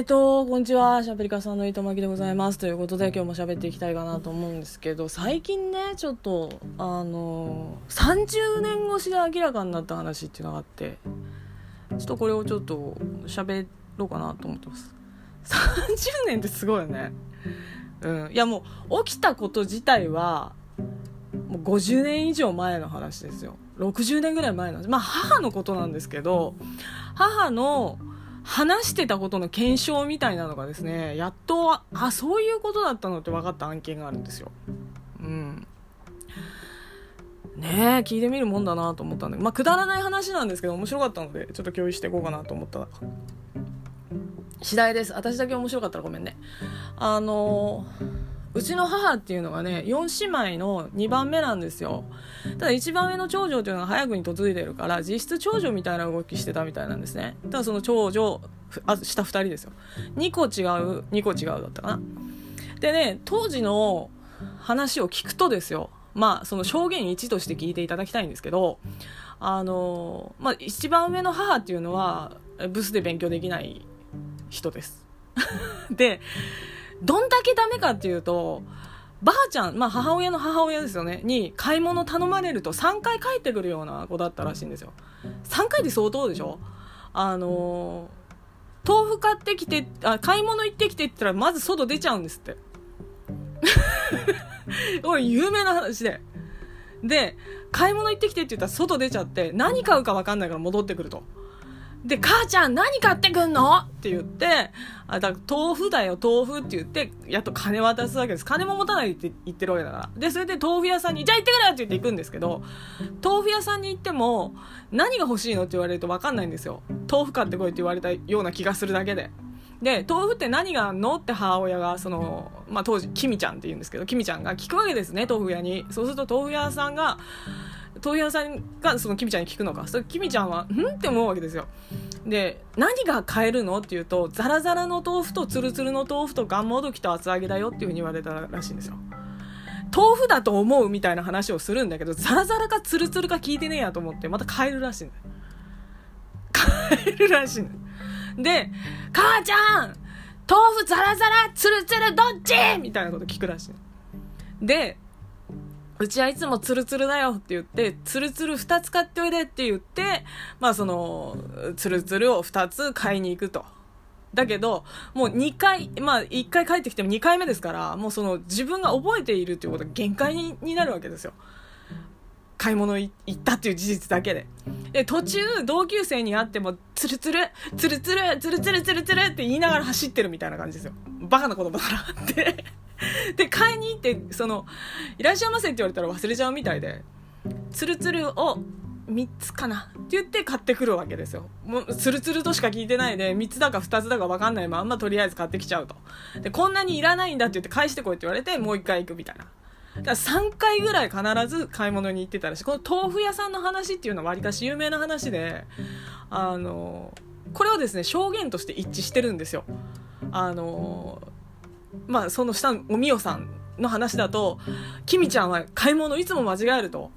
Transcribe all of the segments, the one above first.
えーと、こんにちは。しゃべりかさんの糸巻きでございます。ということで、今日も喋っていきたいかなと思うんですけど、最近ね、ちょっと、あの30年越しで明らかになった話っていうのがあって、ちょっとこれをちょっと喋ろうかなと思ってます。30年ってすごいよね。うん。いやもう、起きたこと自体は、もう50年以上前の話ですよ。60年ぐらい前なんです。まあ、母のことなんですけど、母の、話してたことの検証みたいなのがですねやっとあそういうことだったのって分かった案件があるんですよ。うん。ねえ聞いてみるもんだなと思ったんでまあくだらない話なんですけど面白かったのでちょっと共有していこうかなと思った次第です。私だけ面白かったらごめんね。あのーうちの母っていうのがね4姉妹の2番目なんですよ。ただ一番上の長女っていうのが早くに嫁いでるから実質長女みたいな動きしてたみたいなんですね。ただその長女あ下2人ですよ。2個違う2個違うだったかな。でね当時の話を聞くとですよ。まあその証言1として聞いていただきたいんですけどあのまあ一番上の母っていうのはブスで勉強できない人です。でどんだけダメかっていうと、ばあちゃん、まあ母親の母親ですよね、に買い物頼まれると3回帰ってくるような子だったらしいんですよ。3回で相当でしょ？あのー、豆腐買ってきて、あ、買い物行ってきてって言ったらまず外出ちゃうんですって。おい、有名な話で。で、買い物行ってきてって言ったら外出ちゃって、何買うか分かんないから戻ってくると。で、母ちゃん何買ってくんの？って言って、あ、だ豆腐だよ、豆腐って言って、やっと金渡すわけです。金も持たないって言ってるわけだから。で、それで豆腐屋さんに、じゃあ行ってくれって言って行くんですけど、豆腐屋さんに行っても、何が欲しいのって言われると分かんないんですよ。豆腐買ってこいって言われたような気がするだけで。で、豆腐って何があんのって母親が、その、まあ、当時、きみちゃんって言うんですけど、きみちゃんが聞くわけですね、豆腐屋に。そうすると豆腐屋さんが、豆腐屋さんがそのキミちゃんに聞くのか。それキミちゃんは「ん?」って思うわけですよ。で何が買えるの？って言うとザラザラの豆腐とツルツルの豆腐とガンモドキと厚揚げだよっていうふうに言われたらしいんですよ。豆腐だと思うみたいな話をするんだけどザラザラかツルツルか聞いてねえやと思ってまた買えるらしいんだよ。買えるらしいんだで「母ちゃん！豆腐ザラザラツルツルどっち?」みたいなこと聞くらしいでうちはいつもツルツルだよって言って、ツルツル2つ買っておいでって言って、まあその、ツルツルを2つ買いに行くと。だけど、もう2回、まあ1回帰ってきても2回目ですから、もうその自分が覚えているっていうことが限界になるわけですよ。買い物行ったっていう事実だけで。で、途中、同級生に会っても、ツルツル、ツルツル、ツルツルツルツルって言いながら走ってるみたいな感じですよ。バカな言葉だなって で、買いに行って、その、いらっしゃいませって言われたら忘れちゃうみたいで、ツルツルを3つかなって言って買ってくるわけですよ。もう、ツルツルとしか聞いてないで、3つだか2つだか分かんないまんまとりあえず買ってきちゃうと。で、こんなにいらないんだって言って返してこいって言われて、もう1回行くみたいな。だから3回ぐらい必ず買い物に行ってたらし、この豆腐屋さんの話っていうのはわりかし有名な話で、あの、これはですね、証言として一致してるんですよ。あの、まあ、その下のおみよさんの話だと、きみちゃんは買い物いつも間違えると。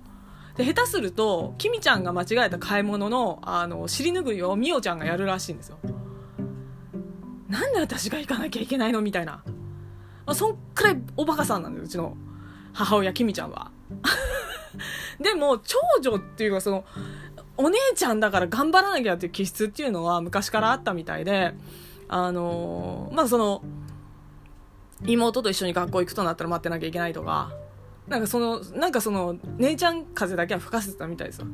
で、下手すると、きみちゃんが間違えた買い物の、あの、尻拭いをみおちゃんがやるらしいんですよ。なんで私が行かなきゃいけないのみたいな。まあ、そんくらいおバカさんなんだよ、うちの母親、きみちゃんは。でも、長女っていうか、その、お姉ちゃんだから頑張らなきゃっていう気質っていうのは昔からあったみたいで、あのまあその、妹と一緒に学校行くとなったら待ってなきゃいけないとか、なんかその、なんかその、姉ちゃん風だけは吹かせてたみたいですよ。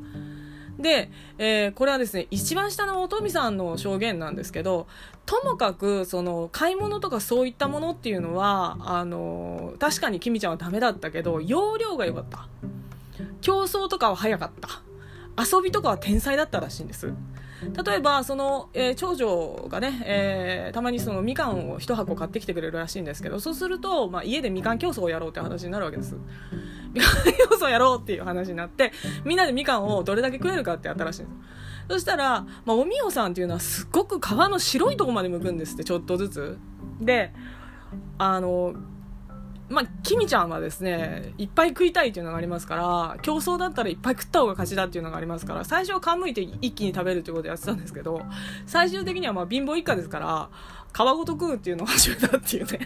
で、えー、これはですね、一番下のおとみさんの証言なんですけど、ともかく、その、買い物とかそういったものっていうのは、あの、確かにきみちゃんはダメだったけど、容量が良かった。競争とかは早かった。遊びとかは天才だったらしいんです。例えばその、えー、長女がね、えー、たまにそのみかんを1箱買ってきてくれるらしいんですけどそうすると、まあ、家でみかん競争をやろうって話になるわけです。みかん競争やろうっていう話になってみんなでみかんをどれだけ食えるかってやったらしいんです。そしたら、まあ、おみよさんっていうのはすっごく皮の白いとこまで剥くんですってちょっとずつ。であのまあ、キミちゃんはですね、いっぱい食いたいっていうのがありますから、競争だったらいっぱい食った方が勝ちだっていうのがありますから、最初は皮むいて一気に食べるっていうことをやってたんですけど、最終的にはまあ貧乏一家ですから、皮ごと食うっていうのを始めたっていうね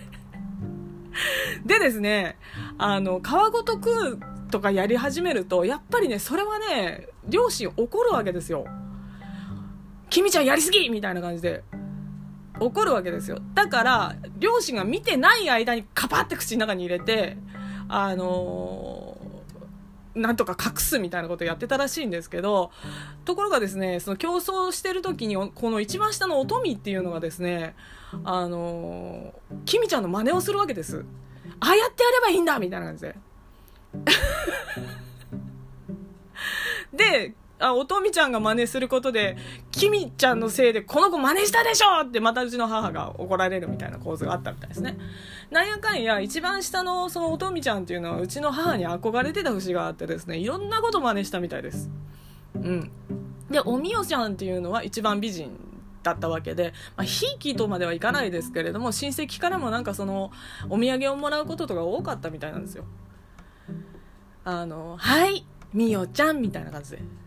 でですね、あの、皮ごと食うとかやり始めると、やっぱりね、それはね、両親怒るわけですよ。君ちゃんやりすぎみたいな感じで。怒るわけですよ。だから、両親が見てない間にカパって口の中に入れて、あのー、なんとか隠すみたいなことをやってたらしいんですけど、ところがですね、その競争してる時に、この一番下のおとみっていうのがですね、あのー、キミちゃんの真似をするわけです。ああやってやればいいんだみたいな感じで。で、あ、おとみちゃんが真似することで、きみちゃんのせいでこの子真似したでしょってまたうちの母が怒られるみたいな構図があったみたいですね。なんやかんや、一番下のそのおとみちゃんっていうのはうちの母に憧れてた節があってですね、いろんなこと真似したみたいです。うん。で、おみよちゃんっていうのは一番美人だったわけで、まあ、ひいきとまではいかないですけれども、親戚からもなんかその、お土産をもらうこととか多かったみたいなんですよ。あの、はい、みよちゃんみたいな感じで。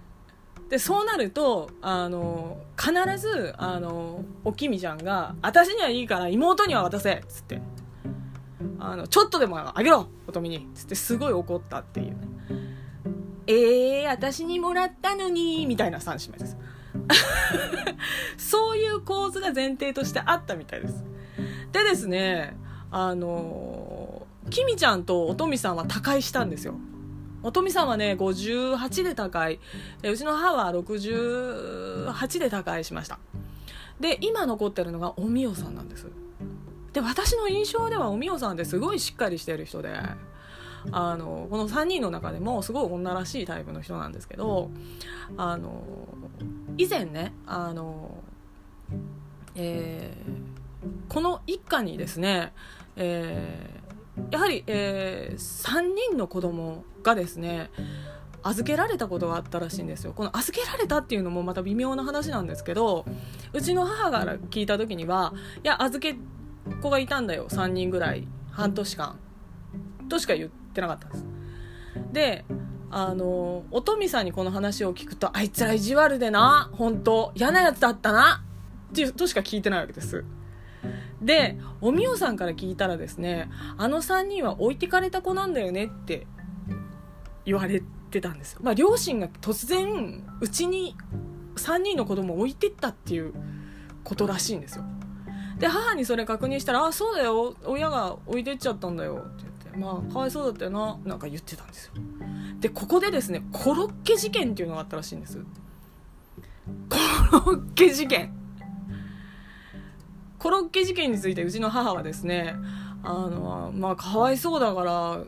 でそうなるとあの必ずあのおきみちゃんが「私にはいいから妹には渡せ」っつって。あの「ちょっとでもあげろおとみに」っつってすごい怒ったっていうね「えー、私にもらったのに」みたいな三姉妹です。そういう構図が前提としてあったみたいです。でですねあのきみちゃんとおとみさんは他界したんですよ。おとみさんはね、58で他界。うちの母は68で他界しました。で、今残ってるのがおみおさんなんです。で、私の印象ではおみおさんってすごいしっかりしてる人で、あの、この3人の中でもすごい女らしいタイプの人なんですけど、あの、以前ね、あの、えー、この一家にですね、えーやはり、えー、3人の子供がですね預けられたことがあったらしいんですよ。この預けられたっていうのもまた微妙な話なんですけどうちの母が聞いた時にはいや預け子がいたんだよ3人ぐらい。半年間。としか言ってなかったんです。であのおとみさんにこの話を聞くとあいつら意地悪でな本当。嫌なやつだったなっていうとしか聞いてないわけです。でおみおさんから聞いたらですねあの3人は置いてかれた子なんだよねって言われてたんですよ、まあ、両親が突然うちに3人の子供を置いてったっていうことらしいんですよ。で母にそれ確認したら「あそうだよ親が置いてっちゃったんだよ」って言って「まあかわいそうだったよな」なんか言ってたんですよ。でここでですねコロッケ事件っていうのがあったらしいんです。コロッケ事件。コロッケ事件についてうちの母はですねあのまあかわいそうだから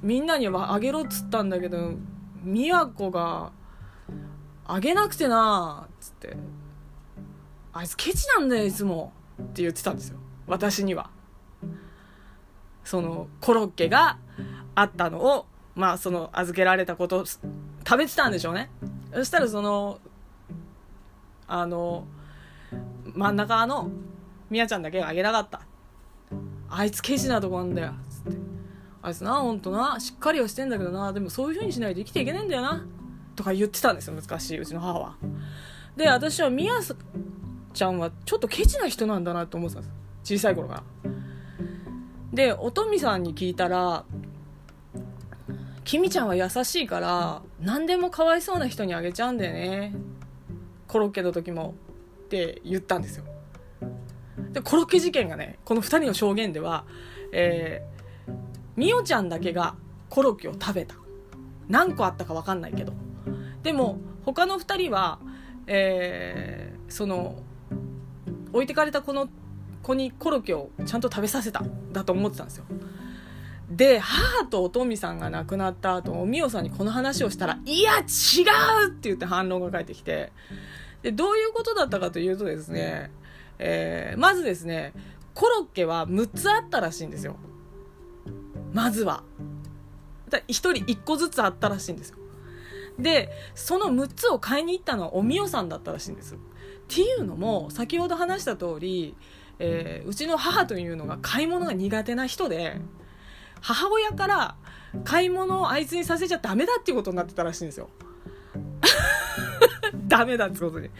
みんなにはあげろっつったんだけど宮子があげなくてなっつって。あいつケチなんだよいつも。って言ってたんですよ。私には。そのコロッケがあったのをまあその預けられたこと食べてたんでしょうね。そしたらそのあの真ん中のみやちゃんだけがあげなかった。あいつケチなとこなんだよ。つって。あいつなほんとな。しっかりはしてんだけどな。でもそういう風にしないと生きていけねえんだよな。とか言ってたんですよ難しい。うちの母は。で私はみやちゃんはちょっとケチな人なんだなと思ってたんです。小さい頃から。でおとみさんに聞いたら「きみちゃんは優しいから何でもかわいそうな人にあげちゃうんだよね。コロッケの時も」って言ったんですよ。でコロッケ事件がねこの2人の証言では、えー、みおちゃんだけがコロッケを食べた。何個あったか分かんないけど。でも他の2人は、えー、その置いてかれたこの子にコロッケをちゃんと食べさせた。だと思ってたんですよ。で母とおとみさんが亡くなった後おみおさんにこの話をしたら「いや違う!」って言って反論が返ってきて。でどういうことだったかというとですねえー、まずですねコロッケは6つあったらしいんですよ。まずは。1人1個ずつあったらしいんですよ。でその6つを買いに行ったのはおみおさんだったらしいんです。っていうのも先ほど話した通り、えー、うちの母というのが買い物が苦手な人で母親から買い物をあいつにさせちゃダメだっていうことになってたらしいんですよ。ダメだってことで。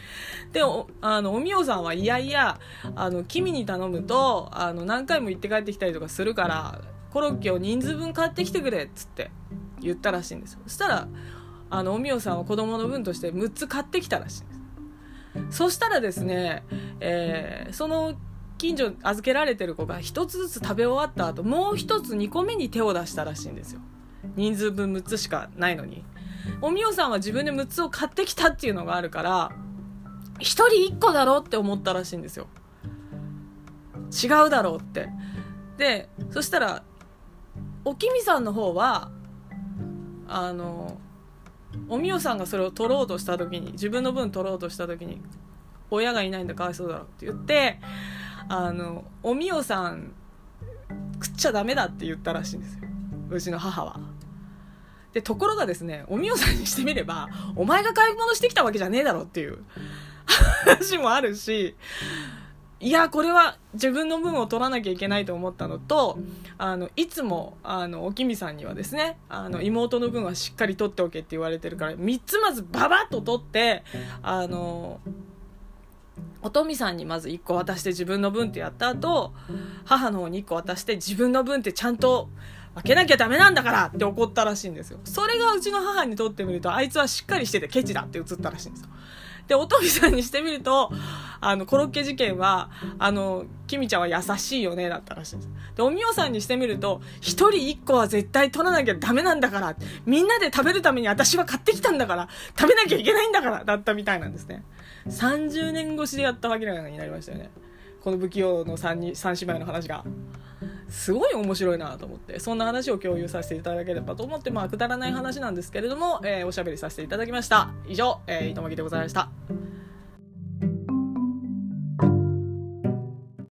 で、お、あの、おみおさんはいやいや、あの、君に頼むと、あの、何回も行って帰ってきたりとかするから、コロッケを人数分買ってきてくれっつって言ったらしいんですよ。そしたら、あの、おみおさんは子供の分として6つ買ってきたらしいんです。そしたらですね、えー、その近所預けられてる子が1つずつ食べ終わった後もう1つ2個目に手を出したらしいんですよ人数分6つしかないのにおみおさんは自分で6つを買ってきたっていうのがあるから1人1個だろうって思ったらしいんですよ。違うだろうって。でそしたらおきみさんの方はあのおみおさんがそれを取ろうとした時に自分の分取ろうとした時に親がいないんだかわいそうだろうって言ってあのおみおさん食っちゃダメだって言ったらしいんですよ。うちの母は。でところがですねおみおさんにしてみればお前が買い物してきたわけじゃねえだろっていう 話もあるしいやこれは自分の分を取らなきゃいけないと思ったのとあのいつもあのおきみさんにはですねあの妹の分はしっかり取っておけって言われてるから3つまずババッと取ってあのおとみさんにまず1個渡して自分の分ってやった後母の方に1個渡して自分の分ってちゃんと分けなきゃダメなんだからって怒ったらしいんですよそれがうちの母にとってみるとあいつはしっかりしててケチだって映ったらしいんですよで、おとみさんにしてみると、あの、コロッケ事件は、あの、きみちゃんは優しいよね、だったらしいんです。で、おみおさんにしてみると、一人一個は絶対取らなきゃダメなんだから、みんなで食べるために私は買ってきたんだから、食べなきゃいけないんだから、だったみたいなんですね。30年越しでやったわけになりましたよね。この不器用の3人、3姉妹の話が。すごい面白いなと思ってそんな話を共有させていただければと思ってまあくだらない話なんですけれども、えー、おしゃべりさせていただきました。以上、えー、糸巻でございました。